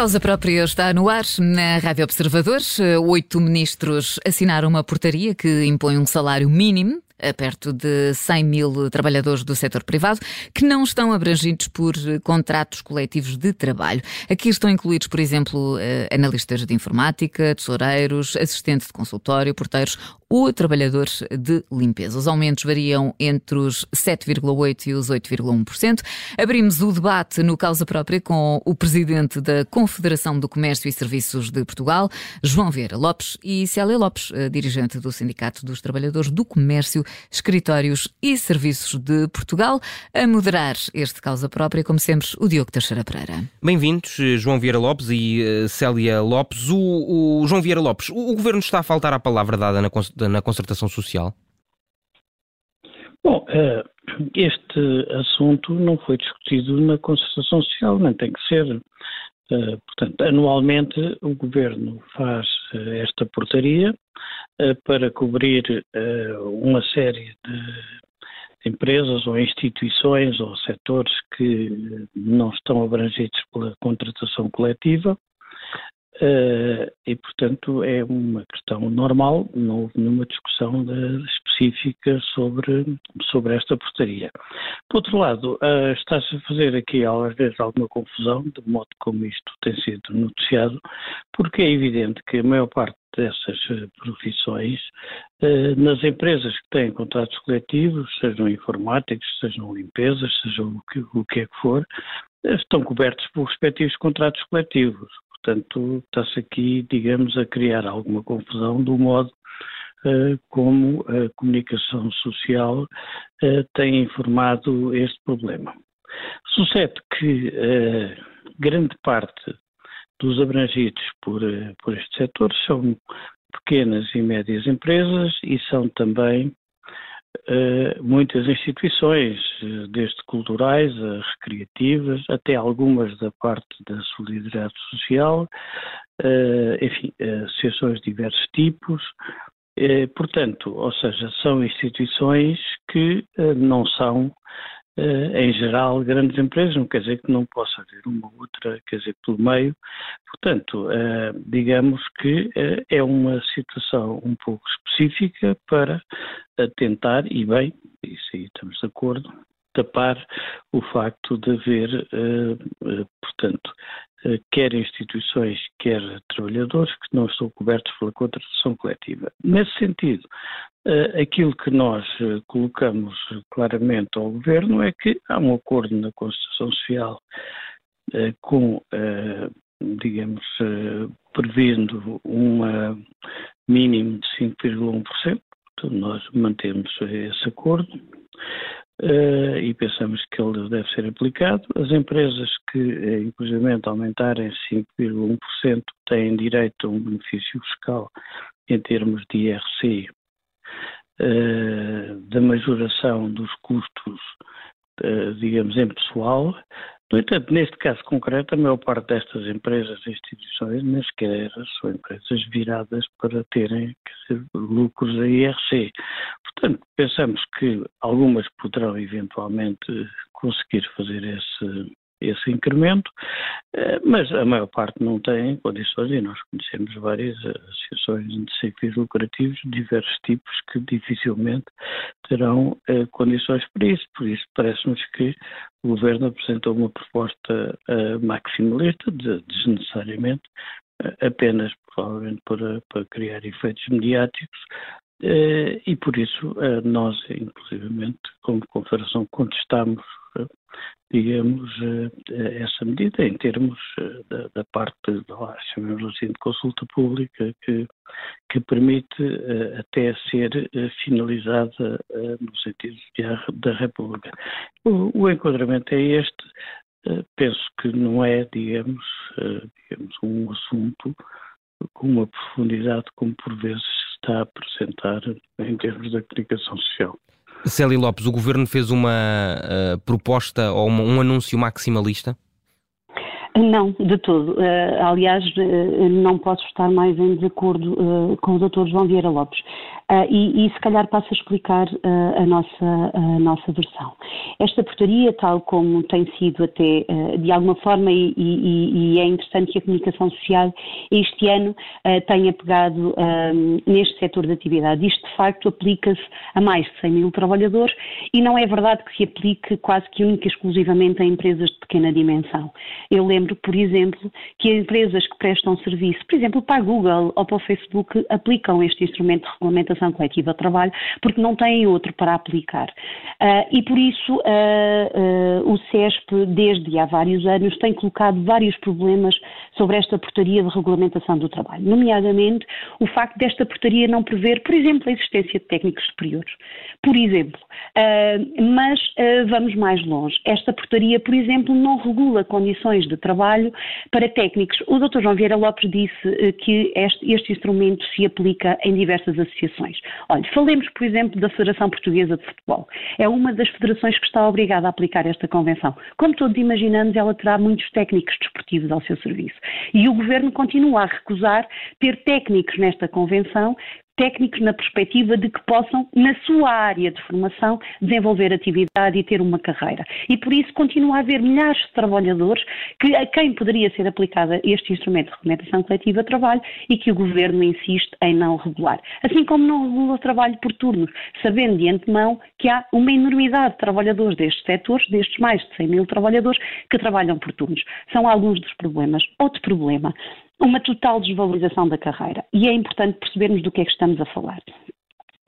causa própria está no ar na Rádio Observadores. Oito ministros assinaram uma portaria que impõe um salário mínimo a perto de 100 mil trabalhadores do setor privado que não estão abrangidos por contratos coletivos de trabalho. Aqui estão incluídos, por exemplo, eh, analistas de informática, tesoureiros, assistentes de consultório, porteiros ou trabalhadores de limpeza. Os aumentos variam entre os 7,8% e os 8,1%. Abrimos o debate no causa própria com o presidente da Confederação do Comércio e Serviços de Portugal, João Vieira Lopes, e Célia Lopes, eh, dirigente do Sindicato dos Trabalhadores do Comércio, Escritórios e Serviços de Portugal. A moderar este causa própria, como sempre, o Diogo Teixeira Pereira. Bem-vindos, eh, João Vieira Lopes e uh, Célia Lopes. O, o, João Vieira Lopes, o, o governo está a faltar à palavra dada na na concertação social? Bom, eh, este assunto não foi discutido na concertação social, nem tem que ser. Eh, portanto, anualmente o Governo faz eh, esta portaria para cobrir uma série de empresas ou instituições ou setores que não estão abrangidos pela contratação coletiva. E, portanto, é uma questão normal, não houve nenhuma discussão de, específica sobre, sobre esta portaria. Por outro lado, uh, está-se a fazer aqui, às vezes, alguma confusão, de modo como isto tem sido noticiado, porque é evidente que a maior parte dessas eh, profissões, uh, nas empresas que têm contratos coletivos, sejam informáticos, sejam limpezas, sejam o que, o que é que for, estão cobertos por respectivos contratos coletivos. Portanto, está-se aqui, digamos, a criar alguma confusão do modo como a comunicação social uh, tem informado este problema. Sucede que uh, grande parte dos abrangidos por, por este setor são pequenas e médias empresas e são também muitas instituições, eh, desde culturais a recreativas, até algumas da parte da solidariedade social, enfim, associações de diversos tipos. Portanto, ou seja, são instituições que não são eh, em geral, grandes empresas, não quer dizer que não possa haver uma outra, quer dizer, pelo meio. Portanto, eh, digamos que eh, é uma situação um pouco específica para tentar, e bem, isso aí estamos de acordo, tapar o facto de haver, portanto, quer instituições, quer trabalhadores que não estão cobertos pela contratação coletiva. Nesse sentido, Uh, aquilo que nós uh, colocamos claramente ao Governo é que há um acordo na Constituição Social com, digamos, prevendo um mínimo de 5,1%, portanto nós mantemos esse acordo e pensamos que ele deve ser aplicado. As empresas que, inclusive, aumentarem 5,1% têm direito a um benefício fiscal em termos de IRC uh, da majoração dos custos, uh, digamos, em pessoal. No entanto, neste caso concreto, a maior parte destas empresas e instituições nem sequer são empresas viradas para terem dizer, lucros a IRC. Portanto, pensamos que algumas poderão eventualmente conseguir fazer esse, esse incremento, eh, mas a maior parte não tem condições e nós conhecemos várias associações de sem fins lucrativos de diversos tipos que dificilmente terão eh, condições para isso. Por isso, parece-nos que o Governo apresentou uma proposta eh, maximalista, desnecessariamente, apenas provavelmente para, para criar efeitos mediáticos, e por isso nós, inclusivamente, como Confederação, contestamos digamos, eh, essa medida em termos eh, da, da parte, lá, assim, de consulta pública que, que permite eh, até ser finalizada no sentido da República. O, o enquadramento é este, penso que não é, digamos, digamos, um assunto com uma profundidade como por vezes se está a apresentar em termos da comunicação social. Célia Lopes, o governo fez uma uh, proposta ou uma, um anúncio maximalista? Não, de todo. Uh, aliás, uh, não posso estar mais em desacordo uh, com o Dr. João Vieira Lopes. E, e, se calhar passo a explicar a, nossa, a nossa versão. Esta portaria, tal como tem sido até de alguma forma, e, e, e, é interessante que a comunicação social este ano tenha pegado neste setor de atividade. Isto, de facto, aplica-se a mais de 100 mil trabalhadores e não é verdade que se aplique quase que única e exclusivamente a empresas de pequena dimensão. Eu lembro, por exemplo, que empresas que prestam serviço, por exemplo, para a Google ou para o Facebook, aplicam este instrumento de regulamentação coletiva de trabalho porque não têm outro para aplicar. Uh, e por isso uh, uh, o CESP, desde há vários anos, tem colocado vários problemas sobre esta portaria de regulamentação do trabalho, nomeadamente o facto desta portaria não prever, por exemplo, a existência de técnicos superiores. Por exemplo, mas vamos mais longe. Esta portaria, por exemplo, não regula condições de trabalho para técnicos. O Dr. João Vieira Lopes disse eh, que este, este instrumento se aplica em diversas associações. Olha, falemos, por exemplo, da Federação Portuguesa de Futebol. É uma das federações que está obrigada a aplicar esta convenção. Como todos imaginamos, ela terá muitos técnicos desportivos ao seu serviço. E o Governo continua a recusar ter técnicos nesta convenção técnicos na perspectiva de que possam, na sua área de formação, desenvolver atividade e ter uma carreira. E por isso continua a haver milhares de trabalhadores que, a quem poderia ser aplicado este instrumento de regulamentação coletiva de trabalho e que o Governo insiste em não regular. Assim como não regula o trabalho por turnos, sabendo de antemão que há uma enormidade de trabalhadores destes setores, destes mais de 100 mil trabalhadores, que trabalham por turnos. São alguns dos problemas. Outro problema uma total desvalorização da carreira. E é importante percebermos do que é que estamos a falar.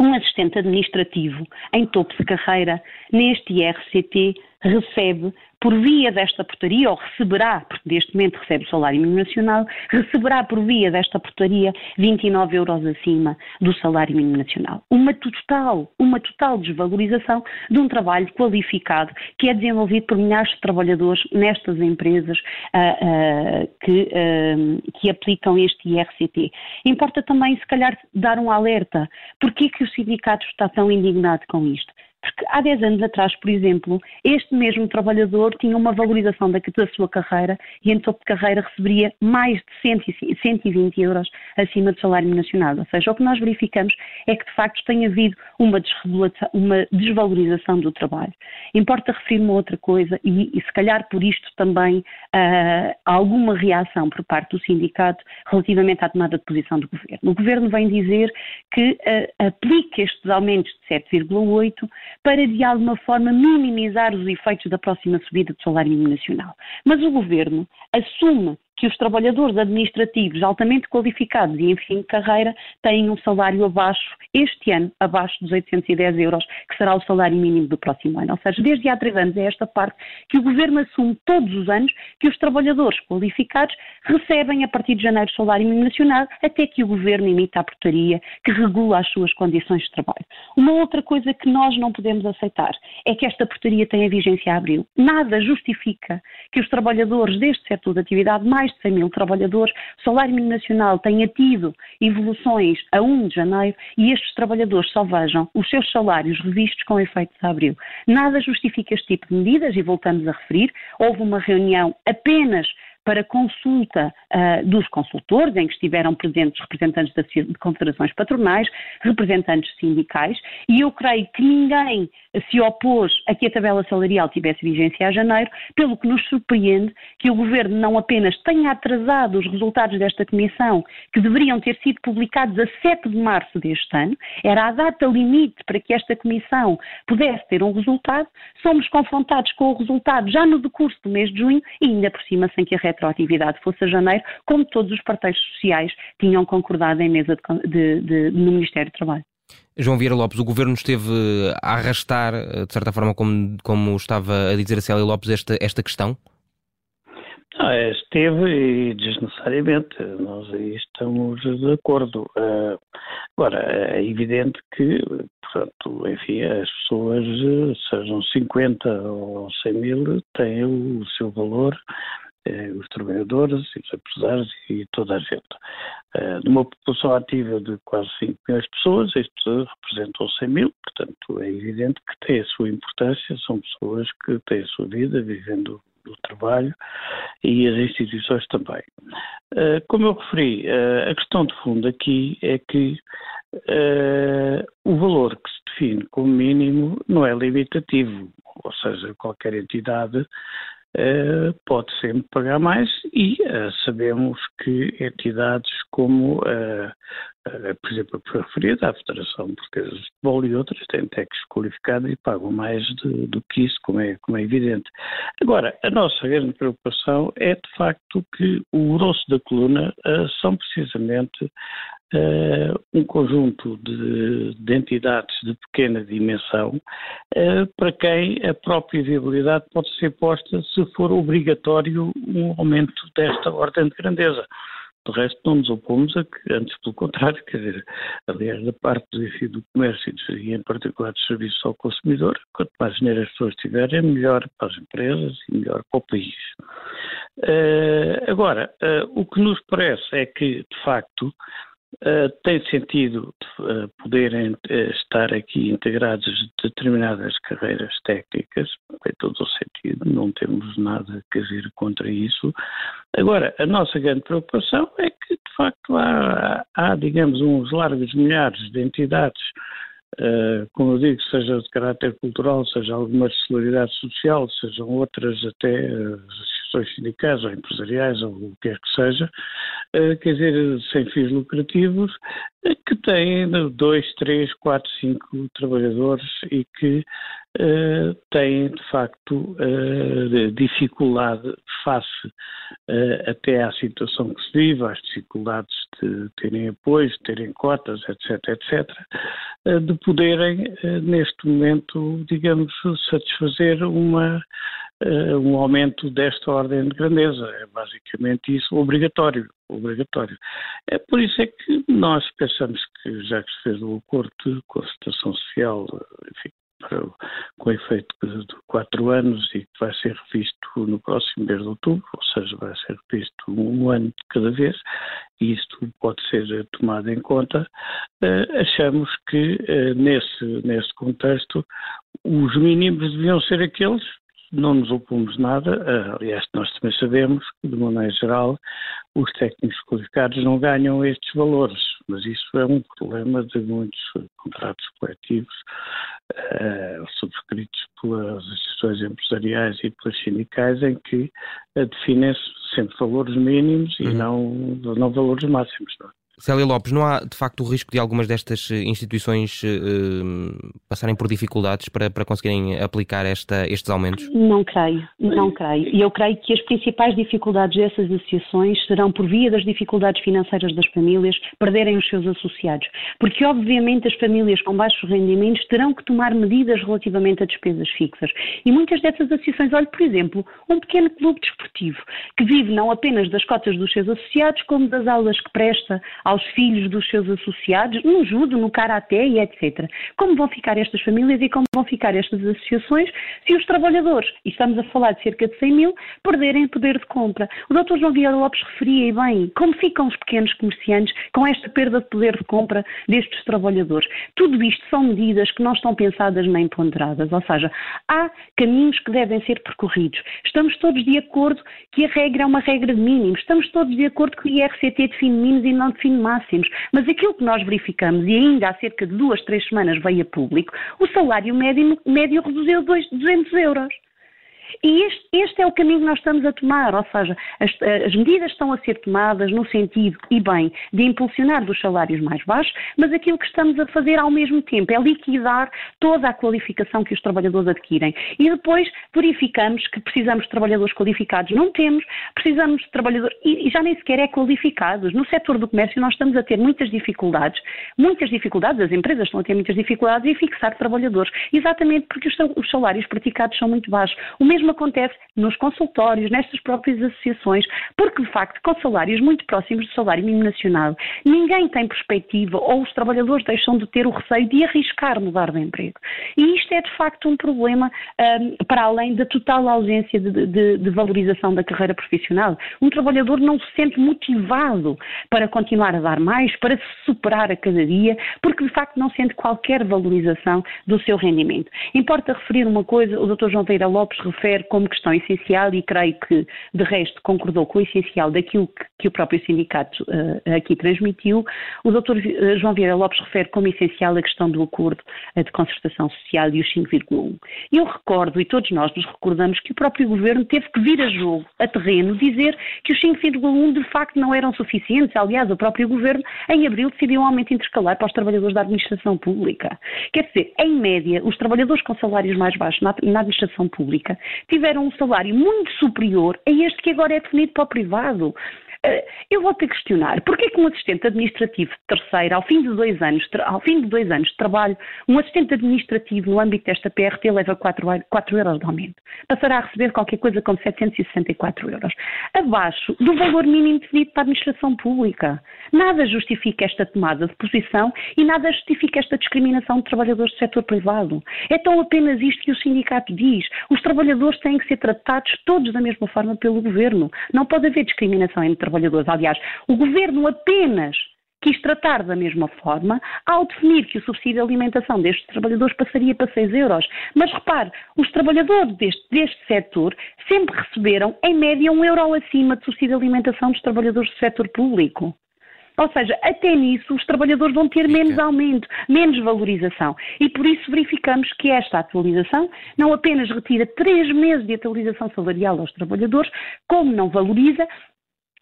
Um assistente administrativo em topo de carreira neste IRCT recebe por via desta portaria, ou receberá, porque neste momento recebe o salário mínimo nacional, receberá por via desta portaria 29 euros acima do salário mínimo nacional. Uma total, uma total desvalorização de um trabalho qualificado que é desenvolvido por milhares de trabalhadores nestas empresas uh, uh, que, uh, que, aplicam este IRCT. Importa também, se calhar, dar um alerta. Porquê que o sindicato está tão indignado com isto? Porque há 10 anos atrás, por exemplo, este mesmo trabalhador tinha uma valorização da, da sua carreira e em topo de carreira receberia mais de 120 euros acima do salário nacional. Ou seja, o que nós verificamos é que de facto tem havido uma, uma desvalorização do trabalho. Importa referir uma outra coisa e, e se calhar por isto também uh, alguma reação por parte do sindicato relativamente à tomada de posição do governo. O governo vem dizer que uh, aplica estes aumentos de 7,8 para de alguma forma minimizar os efeitos da próxima subida do salário mínimo nacional. Mas o governo assume que os trabalhadores administrativos altamente qualificados e em fim de carreira têm um salário abaixo, este ano, abaixo dos 810 euros, que será o salário mínimo do próximo ano. Ou seja, desde há três anos é esta parte que o Governo assume todos os anos que os trabalhadores qualificados recebem a partir de janeiro o salário mínimo nacional, até que o Governo imita a portaria que regula as suas condições de trabalho. Uma outra coisa que nós não podemos aceitar é que esta portaria tenha vigência a abril. Nada justifica que os trabalhadores deste setor de atividade mais de 100 mil trabalhadores, o salário mínimo nacional tenha tido evoluções a 1 de janeiro e estes trabalhadores só vejam os seus salários revistos com efeito de abril. Nada justifica este tipo de medidas e voltamos a referir, houve uma reunião apenas para consulta uh, dos consultores, em que estiveram presentes representantes de confederações patronais, representantes sindicais, e eu creio que ninguém se opôs a que a tabela salarial tivesse vigência a janeiro, pelo que nos surpreende que o Governo não apenas tenha atrasado os resultados desta comissão, que deveriam ter sido publicados a 7 de março deste ano, era a data limite para que esta comissão pudesse ter um resultado, somos confrontados com o resultado já no decurso do mês de junho e ainda por cima sem que a retroatividade fosse a janeiro, como todos os parceiros sociais tinham concordado em mesa de, de, de, no Ministério do Trabalho. João Vieira Lopes, o governo esteve a arrastar, de certa forma, como, como estava a dizer a Célia Lopes, esta, esta questão? Ah, esteve e desnecessariamente, nós aí estamos de acordo. Uh, agora, é evidente que, portanto, enfim, as pessoas, sejam 50 ou 100 mil, têm o seu valor eh, os trabalhadores e os empresários e toda a gente. Eh, numa população ativa de quase 5 milhões de pessoas, isto representam 100 mil, portanto é evidente que tem a sua importância, são pessoas que têm a sua vida vivendo do trabalho e as instituições também. Uh, como eu referi, a questão de fundo aqui é que o valor que se define como mínimo não é limitativo, ou seja, qualquer entidade Uh, pode sempre pagar mais e uh, sabemos que entidades como, uh, por exemplo, a referida à Federação Portuguesa de Futebol e outras têm técnicos qualificados e pagam mais de, do que isso, como é, como é evidente. Agora, a nossa grande preocupação é de facto que o grosso da coluna são precisamente uh, um conjunto de, de, entidades de pequena dimensão uh, para quem a própria viabilidade pode ser posta se for obrigatório um aumento desta ordem de grandeza. De resto, não nos opomos a que, antes pelo contrário, quer dizer, aliás, da parte do, do comércio e, em particular, dos serviços ao consumidor, quanto mais dinheiro as pessoas tiverem, melhor para as empresas e melhor para o país. Uh, agora, uh, o que nos parece é que, de facto, Uh, tem sentido uh, poderem uh, estar aqui integradas determinadas carreiras técnicas, tem todo o sentido, não temos nada a dizer contra isso. Agora, a nossa grande preocupação é que, de facto, há, há digamos, uns largos milhares de entidades como eu digo, seja de caráter cultural, seja alguma de solidariedade social, sejam outras até sindicais ou empresariais ou o que quer que seja, uh, quer dizer, sem fins lucrativos, que têm dois, três, quatro, cinco trabalhadores e que uh, têm, de facto, dificuldade face até à situação que se vive, às dificuldades de terem apoio, de terem cotas, etc., etc., de poderem, neste momento, digamos, satisfazer uma um aumento desta ordem de grandeza. É basicamente isso, obrigatório obrigatório. É por isso é que nós pensamos que, já que se fez o acordo de consultação social, enfim, para, com efeito de quatro anos e que vai ser revisto no próximo mês de outubro, ou seja, vai ser revisto um ano de cada vez, e isto pode ser tomado em conta, uh, achamos que uh, nesse, nesse contexto os mínimos deviam ser aqueles não nos opomos nada, eh, aliás, nós também sabemos que, de maneira geral, os técnicos qualificados não ganham estes valores, mas isso é um problema de muitos contratos coletivos uh, subscritos pelas instituições empresariais e pelas sindicais, em que uh, definem-se sempre valores mínimos e uhum. não, não valores máximos. Não é? Célia Lopes, não há de facto o risco de algumas destas eh, instituições uh, passarem por dificuldades para, para conseguirem aplicar esta, estes aumentos? Não creio, não creio. E eu creio que as principais dificuldades dessas associações serão por via das dificuldades financeiras das famílias perderem os seus associados. Porque, obviamente, as famílias com baixos rendimentos terão que tomar medidas relativamente a despesas fixas. E muitas dessas associações, olhe, por exemplo, um pequeno clube desportivo que vive não apenas das cotas dos seus associados, como das aulas que presta aos filhos dos seus associados, no judo, no karaté e etc. Como vão ficar estas famílias e como vão ficar estas associações se os trabalhadores, e estamos a falar de cerca de 100 mil, perderem poder de compra? O Dr. João Vieira Lopes referia e bem como ficam os pequenos comerciantes com esta perda de poder de compra destes trabalhadores. Tudo isto são medidas que não estão pensadas nem ponderadas, ou seja, há caminhos que devem ser percorridos. Estamos todos de acordo que a regra é uma regra de mínimos, estamos todos de acordo que o IRCT define mínimos e não define máximos. Mas aquilo que nós verificamos, e ainda há cerca de duas, três semanas veio a público, o salário médio, médio reduziu 200 euros. E este, este, é o caminho que nós estamos a tomar, ou seja, as, as, medidas estão a ser tomadas no sentido, e bem, de impulsionar dos salários mais baixos, mas aquilo que estamos a fazer ao mesmo tempo é liquidar toda a qualificação que os trabalhadores adquirem. E depois verificamos que precisamos de trabalhadores qualificados, não temos, precisamos de trabalhadores, e, e já nem sequer é qualificados. No setor do comércio nós estamos a ter muitas dificuldades, muitas dificuldades, as empresas estão a ter muitas dificuldades em fixar trabalhadores, exatamente porque os, os salários praticados são muito baixos. O mesmo acontece nos consultórios, nestas próprias associações, porque de facto, com salários muito próximos do salário mínimo nacional, ninguém tem perspectiva ou os trabalhadores deixam de ter o receio de arriscar mudar de emprego. E isto é de facto um problema um, para além da total ausência de, de, de valorização da carreira profissional. Um trabalhador não se sente motivado para continuar a dar mais, para se superar a cada dia, porque de facto não sente qualquer valorização do seu rendimento. Importa referir uma coisa, o Dr. João Pereira Lopes refere refere como questão essencial e creio que, de resto, concordou com o essencial daquilo que, que o próprio sindicato uh, aqui transmitiu, o Dr. Eh, João Vieira Lopes refere como essencial a questão do acordo de concertação social e os 5,1. Eu recordo, e todos nós nos recordamos, que o próprio Governo teve que vir a jogo, a terreno, dizer que os 5,1 de facto não eram suficientes. Aliás, o próprio Governo, em abril, decidiu um aumento intercalar para os trabalhadores da administração pública. Quer dizer, em média, os trabalhadores com salários mais baixos na, na administração pública tiveram um salário muito superior a este que agora é definido para o privado. Eu vou que questionar, porquê que um assistente administrativo terceiro, ao fim de dois anos, ao fim de dois anos de trabalho, um assistente administrativo no âmbito desta PRT leva 4, 4 euros de aumento? Passará a receber qualquer coisa como 764 euros, abaixo do valor mínimo definido para a administração pública. Nada justifica esta tomada de posição e nada justifica esta discriminação de trabalhadores do setor privado. É tão apenas isto que o sindicato diz. Os trabalhadores têm que ser tratados todos da mesma forma pelo governo. Não pode haver discriminação entre trabalhadores. Aliás, o governo apenas quis tratar da mesma forma ao definir que o subsídio de alimentação destes trabalhadores passaria para 6 euros. Mas repare, os trabalhadores deste, deste setor sempre receberam, em média, um euro acima de subsídio de alimentação dos trabalhadores do setor público. Ou seja, até nisso os trabalhadores vão ter menos aumento, menos valorização. E por isso verificamos que esta atualização não apenas retira três meses de atualização salarial aos trabalhadores, como não valoriza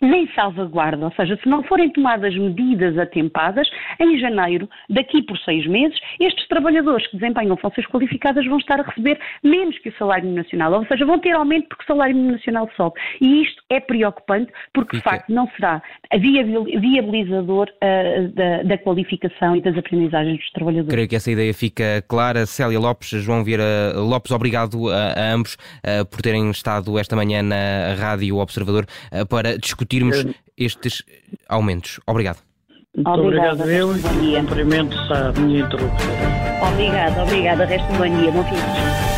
nem salvaguarda, ou seja, se não forem tomadas medidas atempadas, em janeiro, daqui por seis meses, estes trabalhadores que desempenham funções qualificadas vão estar a receber menos que o salário nacional, ou seja, vão ter aumento porque o salário nacional sobe. E isto é preocupante porque, de facto, não será viabilizador uh, da, da, qualificação e das aprendizagens dos trabalhadores. Creio que essa ideia fica clara. Célia Lopes, João Vieira Lopes, obrigado a, a ambos uh, por terem estado esta manhã na Rádio Observador uh, para discutir discutirmos estes aumentos. Obrigado. Muito obrigado, eu e cumprimentos à minha interlocutora. Obrigada, obrigada. Resto um bom dia. Bom fim de semana.